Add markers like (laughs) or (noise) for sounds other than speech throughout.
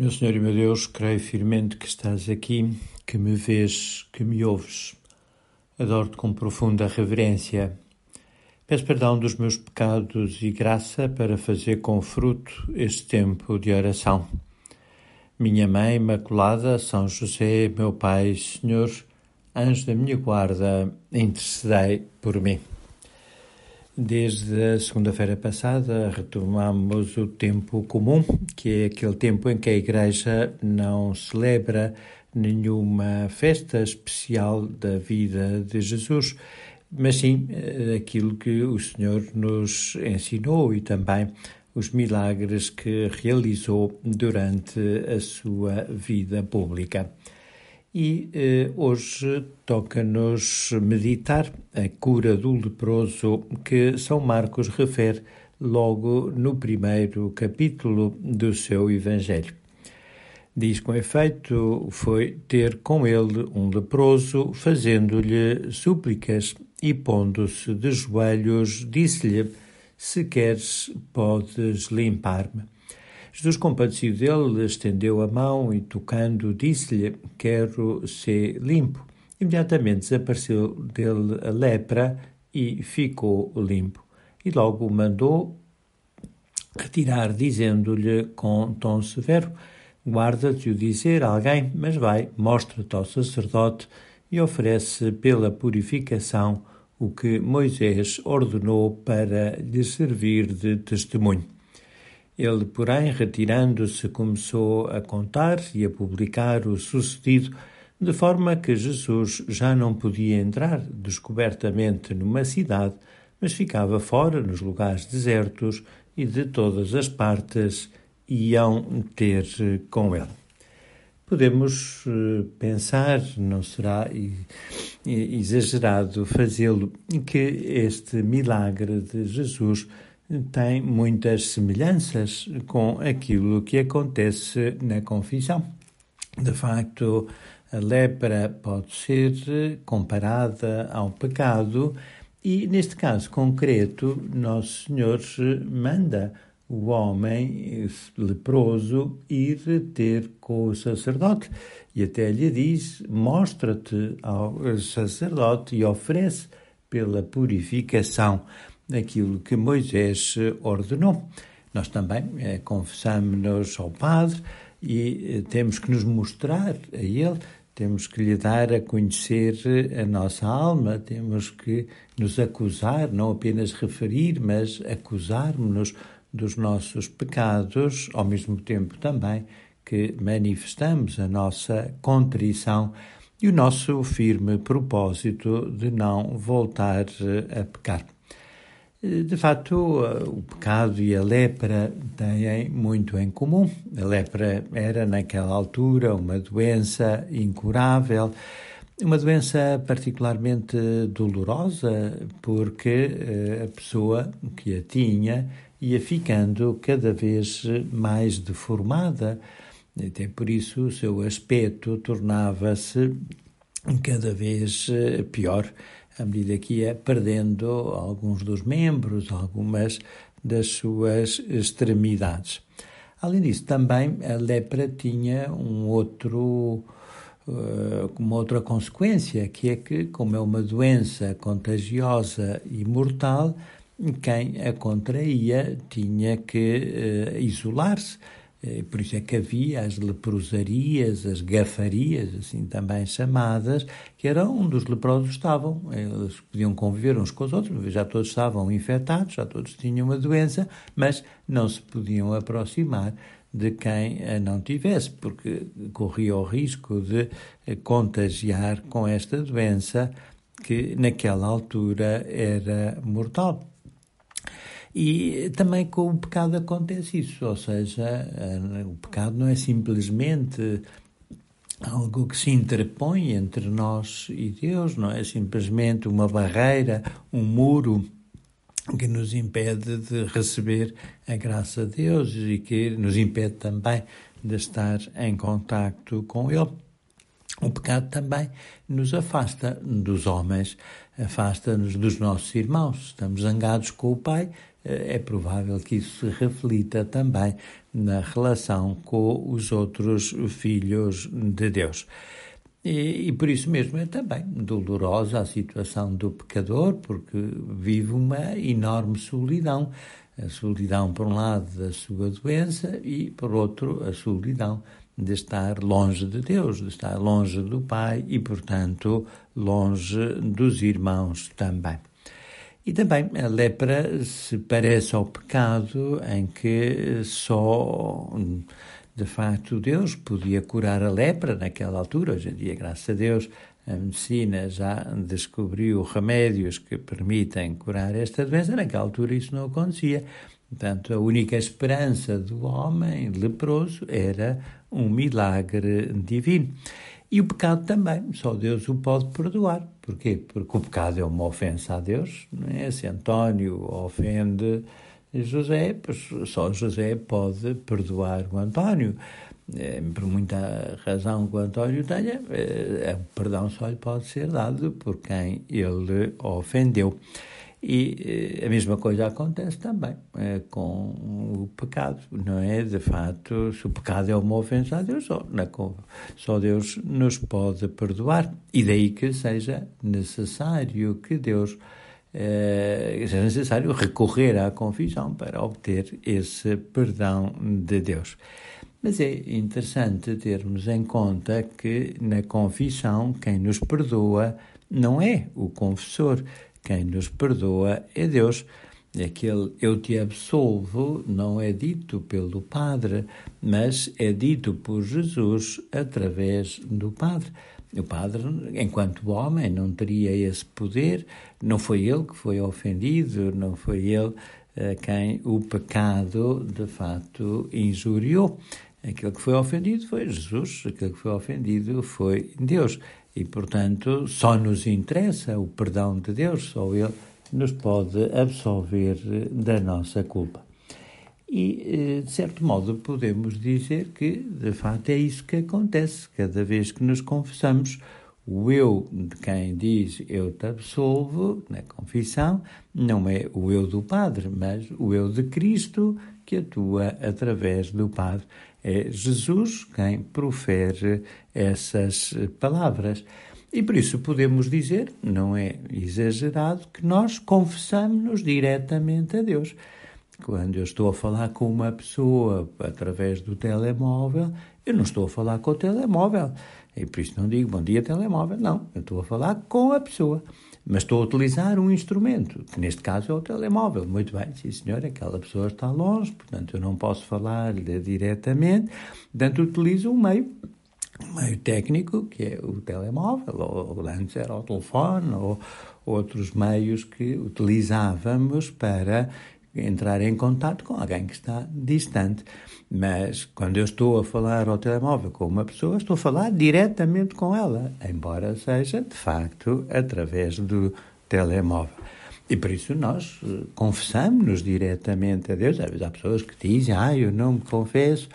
Meu Senhor e meu Deus, creio firmemente que estás aqui, que me vês, que me ouves. Adoro-te com profunda reverência. Peço perdão dos meus pecados e graça para fazer com fruto este tempo de oração. Minha Mãe Imaculada, São José, meu Pai, Senhor, anjo da minha guarda, intercedei por mim. Desde a segunda-feira passada retomamos o tempo comum, que é aquele tempo em que a Igreja não celebra nenhuma festa especial da vida de Jesus, mas sim eh, aquilo que o Senhor nos ensinou e também os milagres que realizou durante a sua vida pública. E eh, hoje toca-nos meditar a cura do leproso que São Marcos refere logo no primeiro capítulo do seu Evangelho. Diz com efeito: foi ter com ele um leproso, fazendo-lhe súplicas, e pondo-se de joelhos, disse-lhe: Se queres, podes limpar-me. Jesus, compadecido dele, estendeu a mão e, tocando, disse-lhe: Quero ser limpo. Imediatamente desapareceu dele a lepra e ficou limpo. E logo mandou retirar, dizendo-lhe com tom severo: Guarda-te o dizer a alguém, mas vai, mostra-te ao sacerdote e oferece pela purificação o que Moisés ordenou para lhe servir de testemunho. Ele, porém, retirando-se, começou a contar e a publicar o sucedido, de forma que Jesus já não podia entrar descobertamente numa cidade, mas ficava fora, nos lugares desertos, e de todas as partes iam ter com ele. Podemos eh, pensar, não será exagerado fazê-lo, que este milagre de Jesus tem muitas semelhanças com aquilo que acontece na confissão. De facto, a lepra pode ser comparada ao pecado e, neste caso concreto, Nosso Senhor manda o homem leproso ir ter com o sacerdote e até lhe diz: Mostra-te ao sacerdote e oferece pela purificação aquilo que Moisés ordenou. Nós também é, confessamos-nos ao Padre e eh, temos que nos mostrar a Ele, temos que lhe dar a conhecer a nossa alma, temos que nos acusar, não apenas referir, mas acusarmos-nos dos nossos pecados, ao mesmo tempo também que manifestamos a nossa contrição e o nosso firme propósito de não voltar a pecar. De facto, o pecado e a lepra têm muito em comum. A lepra era, naquela altura, uma doença incurável, uma doença particularmente dolorosa, porque eh, a pessoa que a tinha ia ficando cada vez mais deformada. Até por isso, o seu aspecto tornava-se cada vez eh, pior à medida que ia perdendo alguns dos membros, algumas das suas extremidades. Além disso, também a lepra tinha um outro, eh, uma outra consequência, que é que, como é uma doença contagiosa e mortal, quem a contraía tinha que uh, isolar-se eh, por isso é que havia as leprosarias, as gafarias, assim também chamadas, que era onde os leprosos estavam. Eles podiam conviver uns com os outros, já todos estavam infectados, já todos tinham uma doença, mas não se podiam aproximar de quem a não tivesse, porque corria o risco de contagiar com esta doença que naquela altura era mortal. E também com o pecado acontece isso, ou seja, eh, o pecado não é simplesmente algo que se interpõe entre nós e Deus, não é simplesmente uma barreira, um muro que nos impede de receber a graça de Deus e que nos impede também de estar em contacto com Ele. O pecado também nos afasta dos homens. Afasta-nos dos nossos irmãos. Estamos zangados com o Pai, é provável que isso se reflita também na relação com os outros filhos de Deus. E, e, por isso mesmo é também dolorosa a situação do pecador, porque vive uma enorme solidão. A solidão, por um lado, da sua doença e, por outro, a solidão de estar longe de Deus, de estar longe do Pai e, portanto, longe dos irmãos também. E também a lepra se parece ao pecado em que só, de facto, Deus podia curar a lepra naquela altura. Hoje em dia, graças a Deus, a medicina já descobriu remédios que permitem curar esta doença. Naquela altura isso não acontecia. Portanto, a única esperança do homem leproso era um milagre divino. E o pecado também, só Deus o pode perdoar. Porquê? Porque o pecado é uma ofensa a Deus. Não é? Se António ofende José, pois só José pode perdoar o António. É, por muita razão que o António tenha, é, o perdão só lhe pode ser dado por quem ele ofendeu. E eh, a mesma coisa acontece também eh, com o pecado, não é? De facto, se o pecado é uma ofensa a Deus, só, só Deus nos pode perdoar. E daí que seja necessário que Deus eh, seja necessário recorrer à confissão para obter esse perdão de Deus. Mas é interessante termos em conta que na confissão quem nos perdoa não é o confessor, quem nos perdoa é Deus. Aquele eu te absolvo não é dito pelo Padre, mas é dito por Jesus através do Padre. O Padre, enquanto homem, não teria esse poder, não foi ele que foi ofendido, não foi ele a quem o pecado de facto injuriou. Aquele que foi ofendido foi Jesus, aquele que foi ofendido foi Deus. E, portanto, só nos interessa o perdão de Deus, só Ele nos pode absolver da nossa culpa. E, eh, de certo modo, podemos dizer que, de facto, é isso que acontece. Cada vez que nos confessamos, o eu de quem diz eu te absolvo, na confissão, não é o eu do Padre, mas o eu de Cristo que atua através do Padre. É Jesus quem profere essas palavras. E por isso podemos dizer, não é exagerado, que nós confessamos-nos diretamente a Deus. Quando eu estou a falar com uma pessoa através do telemóvel, eu não estou a falar com o telemóvel. E por isso não digo bom dia, telemóvel. Não, eu estou a falar com a pessoa. Mas estou a utilizar um instrumento, que neste caso é o telemóvel. Muito bem, sim senhor, aquela pessoa está longe, portanto eu não posso falar-lhe diretamente, portanto utilizo um meio, meio técnico, que é o telemóvel, ou antes era o telefone, ou outros meios que utilizávamos para entrar em contato com alguém que está distante. Mas quando eu estou a falar ao telemóvel com uma pessoa, estou a falar diretamente com ela, embora seja, de facto, através do telemóvel. E por isso nós eh, confessamos-nos diretamente a Deus. Às vezes há pessoas que dizem, ah, eu não me confesso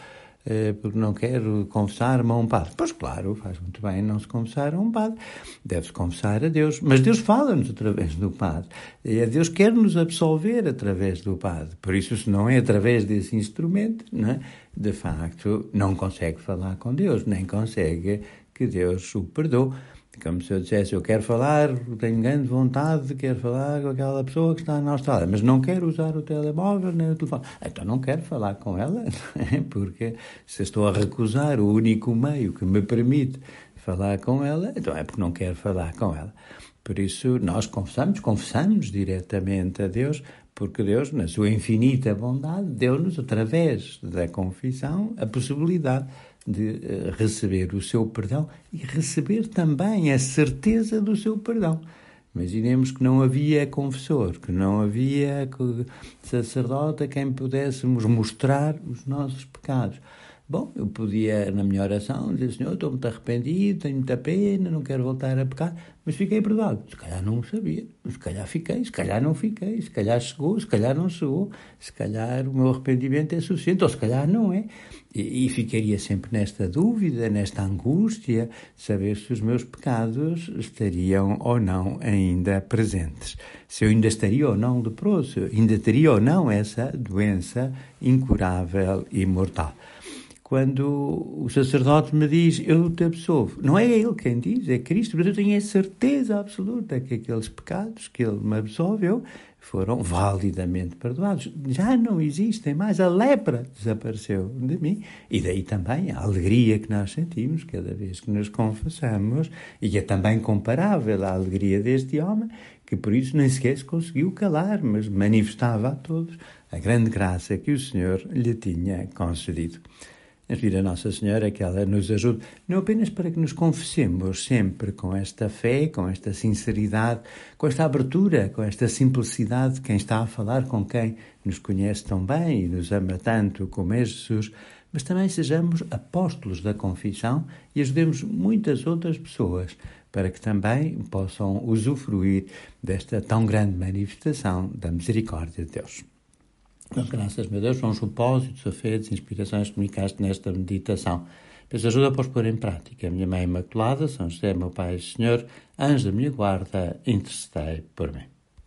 porque não quero confessar-me a um padre. Pois claro, faz muito bem não se confessar a um padre. Deve-se confessar a Deus. Mas Deus fala-nos através do padre. E a Deus quer nos absolver através do padre. Por isso, se não é através desse instrumento, é? de facto, não consegue falar com Deus, nem consegue que Deus o perdoe. Como se eu dissesse, eu quero falar, tenho grande vontade, quero falar com aquela pessoa que está na Austrália, mas não quero usar o telemóvel nem o telefone. Então não quero falar com ela, (laughs) é? porque se estou a recusar o único meio que me permite falar com ela, então é porque não quero falar com ela. Por isso nós confessamos, confessamos diretamente a Deus, porque Deus, na sua infinita bondade, deu-nos, através da confissão, a possibilidade de eh, receber o seu perdão e receber também a certeza do seu perdão. Imaginemos que não havia confessor, que não havia sacerdote a quem pudéssemos mostrar os nossos pecados. Bom, eu podia, na minha oração, dizer, Senhor, estou muito arrependido, tenho muita pena, não quero voltar a pecar, mas fiquei perdoado. Se calhar não sabia, se calhar fiquei, se calhar não fiquei, se calhar chegou, se calhar não chegou, se calhar o meu arrependimento é suficiente, ou se calhar não é. E, e ficaria sempre nesta dúvida, nesta angústia, de saber se os meus pecados estariam ou não ainda presentes. Se eu ainda estaria ou não leproso, ainda teria ou não essa doença incurável e mortal quando o sacerdote me diz, eu te absolvo. Não é ele quem diz, é Cristo, mas eu tenho a certeza absoluta que aqueles pecados que ele me absolveu foram validamente perdoados. Já não existem mais, a lepra desapareceu de mim. E daí também a alegria que nós sentimos cada vez que nos confessamos, e que é também comparável à alegria deste homem, que por isso nem sequer se conseguiu calar, mas manifestava a todos a grande graça que o Senhor lhe tinha concedido. Vir a Nossa Senhora que ela nos ajude, não apenas para que nos confessemos sempre com esta fé, com esta sinceridade, com esta abertura, com esta simplicidade de quem está a falar com quem nos conhece tão bem e nos ama tanto como é Jesus, mas também sejamos apóstolos da confissão e ajudemos muitas outras pessoas para que também possam usufruir desta tão grande manifestação da misericórdia de Deus. Mas graças, meu Deus, são os propósitos, afetos, inspirações que comunicaste nesta meditação. Peço ajuda para os pôr em prática. Minha Mãe Imaculada, São José, meu Pai e Senhor, anjo da minha guarda, intercedei por mim.